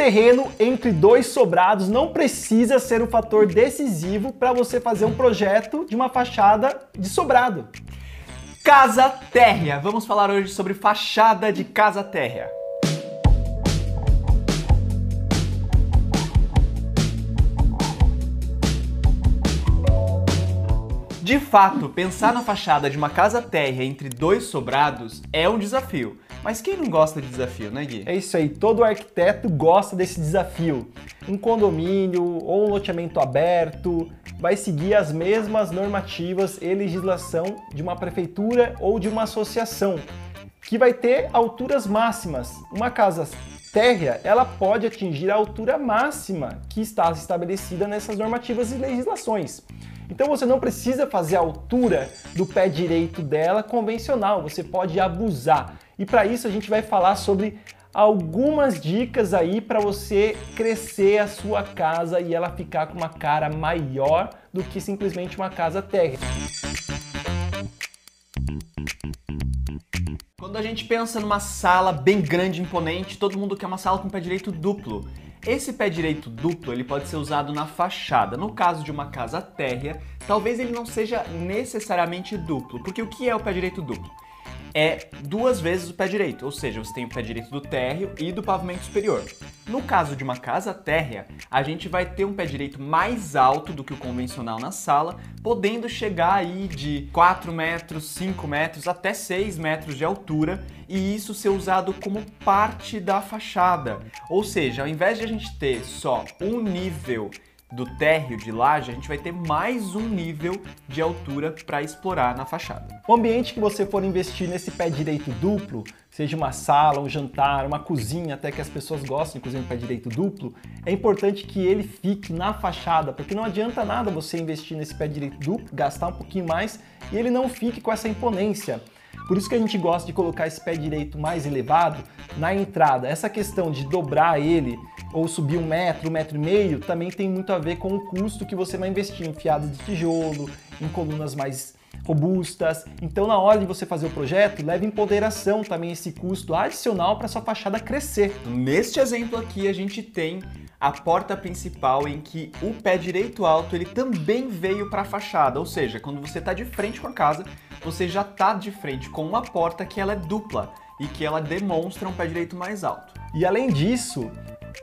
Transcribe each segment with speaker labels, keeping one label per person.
Speaker 1: terreno entre dois sobrados não precisa ser um fator decisivo para você fazer um projeto de uma fachada de sobrado.
Speaker 2: Casa térrea. Vamos falar hoje sobre fachada de casa térrea. De fato, pensar na fachada de uma casa térrea entre dois sobrados é um desafio. Mas quem não gosta de desafio, né, Gui?
Speaker 1: É isso aí, todo arquiteto gosta desse desafio. Um condomínio ou um loteamento aberto vai seguir as mesmas normativas e legislação de uma prefeitura ou de uma associação, que vai ter alturas máximas. Uma casa térrea, ela pode atingir a altura máxima que está estabelecida nessas normativas e legislações. Então você não precisa fazer a altura do pé direito dela convencional, você pode abusar. E para isso a gente vai falar sobre algumas dicas aí para você crescer a sua casa e ela ficar com uma cara maior do que simplesmente uma casa térrea.
Speaker 2: Quando a gente pensa numa sala bem grande imponente, todo mundo quer uma sala com pé direito duplo. Esse pé direito duplo ele pode ser usado na fachada. No caso de uma casa térrea, talvez ele não seja necessariamente duplo, porque o que é o pé direito duplo? É duas vezes o pé direito, ou seja, você tem o pé direito do térreo e do pavimento superior. No caso de uma casa térrea, a gente vai ter um pé direito mais alto do que o convencional na sala, podendo chegar aí de 4 metros, 5 metros até 6 metros de altura e isso ser usado como parte da fachada. Ou seja, ao invés de a gente ter só um nível do térreo de laje, a gente vai ter mais um nível de altura para explorar na fachada.
Speaker 1: O ambiente que você for investir nesse pé direito duplo, seja uma sala, um jantar, uma cozinha, até que as pessoas gostem de cozinhar pé direito duplo, é importante que ele fique na fachada, porque não adianta nada você investir nesse pé direito duplo, gastar um pouquinho mais e ele não fique com essa imponência. Por isso que a gente gosta de colocar esse pé direito mais elevado na entrada. Essa questão de dobrar ele ou subir um metro, um metro e meio, também tem muito a ver com o custo que você vai investir em fiado de tijolo, em colunas mais robustas. Então, na hora de você fazer o projeto, leve em ponderação também esse custo adicional para sua fachada crescer.
Speaker 2: Neste exemplo aqui, a gente tem a porta principal em que o pé direito alto ele também veio para a fachada, ou seja, quando você está de frente com a casa, você já está de frente com uma porta que ela é dupla e que ela demonstra um pé direito mais alto.
Speaker 1: E além disso,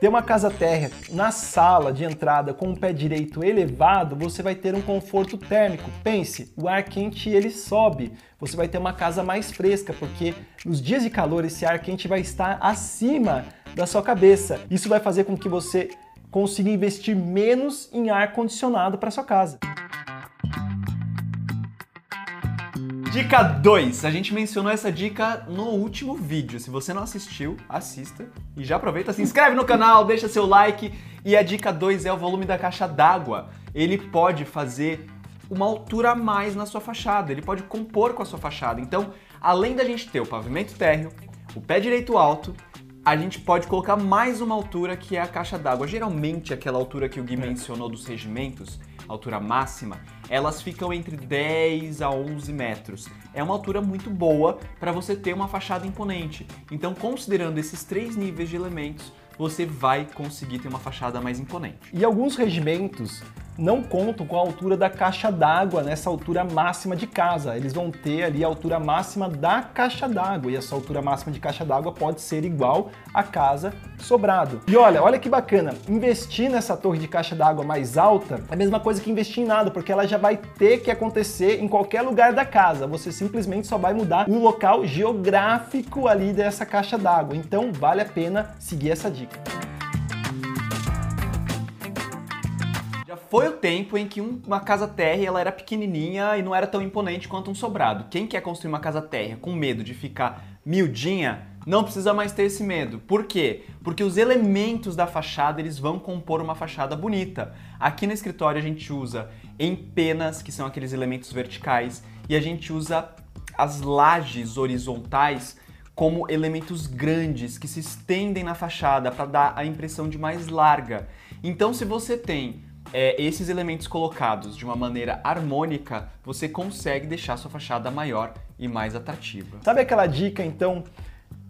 Speaker 1: ter uma casa térrea na sala de entrada com o pé direito elevado, você vai ter um conforto térmico. Pense, o ar quente ele sobe. Você vai ter uma casa mais fresca, porque nos dias de calor esse ar quente vai estar acima da sua cabeça. Isso vai fazer com que você consiga investir menos em ar condicionado para sua casa.
Speaker 2: Dica 2. A gente mencionou essa dica no último vídeo. Se você não assistiu, assista. E já aproveita, se inscreve no canal, deixa seu like. E a dica 2 é o volume da caixa d'água. Ele pode fazer uma altura a mais na sua fachada, ele pode compor com a sua fachada. Então, além da gente ter o pavimento térreo, o pé direito alto, a gente pode colocar mais uma altura que é a caixa d'água. Geralmente, aquela altura que o Gui é. mencionou dos regimentos, altura máxima, elas ficam entre 10 a 11 metros. É uma altura muito boa para você ter uma fachada imponente. Então, considerando esses três níveis de elementos, você vai conseguir ter uma fachada mais imponente.
Speaker 1: E alguns regimentos não contam com a altura da caixa d'água nessa altura máxima de casa. Eles vão ter ali a altura máxima da caixa d'água e essa altura máxima de caixa d'água pode ser igual à casa sobrado. E olha, olha que bacana, investir nessa torre de caixa d'água mais alta é a mesma coisa que investir em nada, porque ela já vai ter que acontecer em qualquer lugar da casa. Você simplesmente só vai mudar o local geográfico ali dessa caixa d'água. Então vale a pena seguir essa dica.
Speaker 2: Foi o tempo em que uma casa térrea ela era pequenininha e não era tão imponente quanto um sobrado. Quem quer construir uma casa térrea com medo de ficar miudinha, não precisa mais ter esse medo. Por quê? Porque os elementos da fachada eles vão compor uma fachada bonita. Aqui no escritório a gente usa empenas, que são aqueles elementos verticais, e a gente usa as lajes horizontais como elementos grandes que se estendem na fachada para dar a impressão de mais larga. Então, se você tem é, esses elementos colocados de uma maneira harmônica, você consegue deixar sua fachada maior e mais atrativa.
Speaker 1: Sabe aquela dica então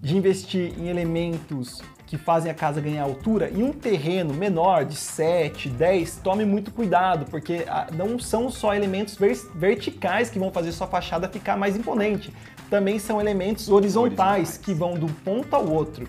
Speaker 1: de investir em elementos que fazem a casa ganhar altura, em um terreno menor de 7, 10, tome muito cuidado, porque ah, não são só elementos verticais que vão fazer sua fachada ficar mais imponente, também são elementos horizontais, horizontais. que vão de um ponto ao outro.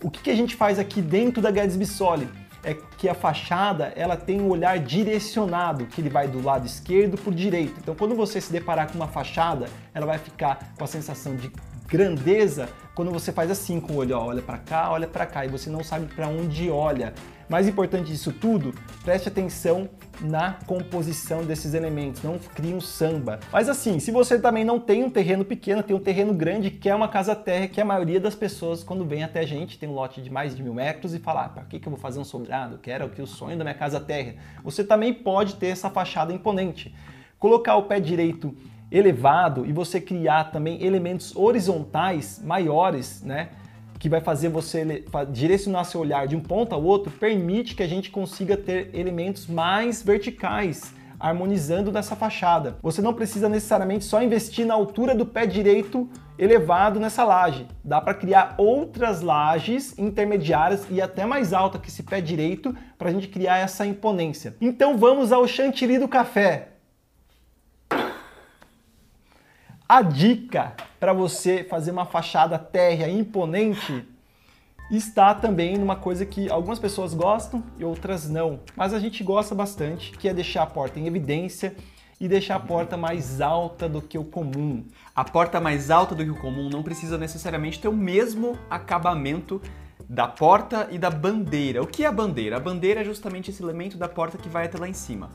Speaker 1: O que, que a gente faz aqui dentro da Guedes Bissoli? É que a fachada ela tem um olhar direcionado, que ele vai do lado esquerdo para o direito. Então, quando você se deparar com uma fachada, ela vai ficar com a sensação de grandeza quando você faz assim com o olho, ó, olha para cá, olha para cá, e você não sabe para onde olha. Mais importante disso tudo, preste atenção na composição desses elementos, não crie um samba. Mas assim, se você também não tem um terreno pequeno, tem um terreno grande, que é uma casa terra, que a maioria das pessoas, quando vem até a gente, tem um lote de mais de mil metros e fala, ah, para que, que eu vou fazer um sobrado? Que era o que o sonho da minha casa terra. Você também pode ter essa fachada imponente. Colocar o pé direito elevado e você criar também elementos horizontais maiores, né? Que vai fazer você direcionar seu olhar de um ponto ao outro, permite que a gente consiga ter elementos mais verticais, harmonizando nessa fachada. Você não precisa necessariamente só investir na altura do pé direito elevado nessa laje. Dá para criar outras lajes intermediárias e até mais alta que esse pé direito para a gente criar essa imponência. Então vamos ao chantilly do café. A dica para você fazer uma fachada térrea imponente está também numa coisa que algumas pessoas gostam e outras não, mas a gente gosta bastante, que é deixar a porta em evidência e deixar a porta mais alta do que o comum.
Speaker 2: A porta mais alta do que o comum não precisa necessariamente ter o mesmo acabamento da porta e da bandeira. O que é a bandeira? A bandeira é justamente esse elemento da porta que vai até lá em cima.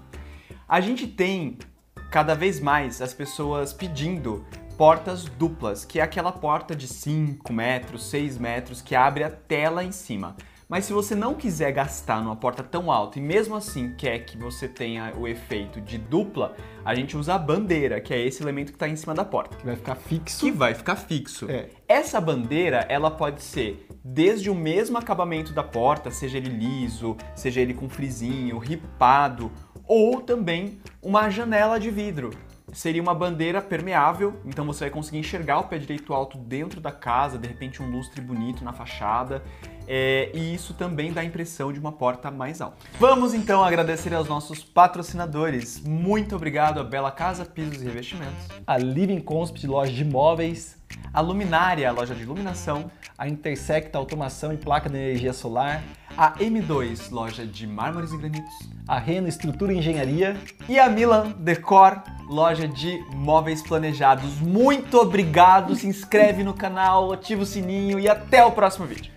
Speaker 2: A gente tem cada vez mais as pessoas pedindo portas duplas, que é aquela porta de 5 metros, 6 metros que abre a tela em cima. Mas se você não quiser gastar numa porta tão alta e mesmo assim quer que você tenha o efeito de dupla, a gente usa a bandeira, que é esse elemento que está em cima da porta.
Speaker 1: Que vai ficar fixo.
Speaker 2: Que vai ficar fixo. É. Essa bandeira, ela pode ser desde o mesmo acabamento da porta, seja ele liso, seja ele com frisinho, ripado, ou também uma janela de vidro. Seria uma bandeira permeável, então você vai conseguir enxergar o pé direito alto dentro da casa, de repente um lustre bonito na fachada. É, e isso também dá a impressão de uma porta mais alta. Vamos então agradecer aos nossos patrocinadores. Muito obrigado a Bela Casa Pisos e Revestimentos,
Speaker 1: a Living Consp, loja de imóveis,
Speaker 2: a Luminária, loja de iluminação,
Speaker 1: a Intersecta Automação e Placa de Energia Solar,
Speaker 2: a M2, loja de mármores e granitos,
Speaker 1: a Reno Estrutura e Engenharia
Speaker 2: e a Milan Decor, loja de móveis planejados. Muito obrigado, se inscreve no canal, ativa o sininho e até o próximo vídeo.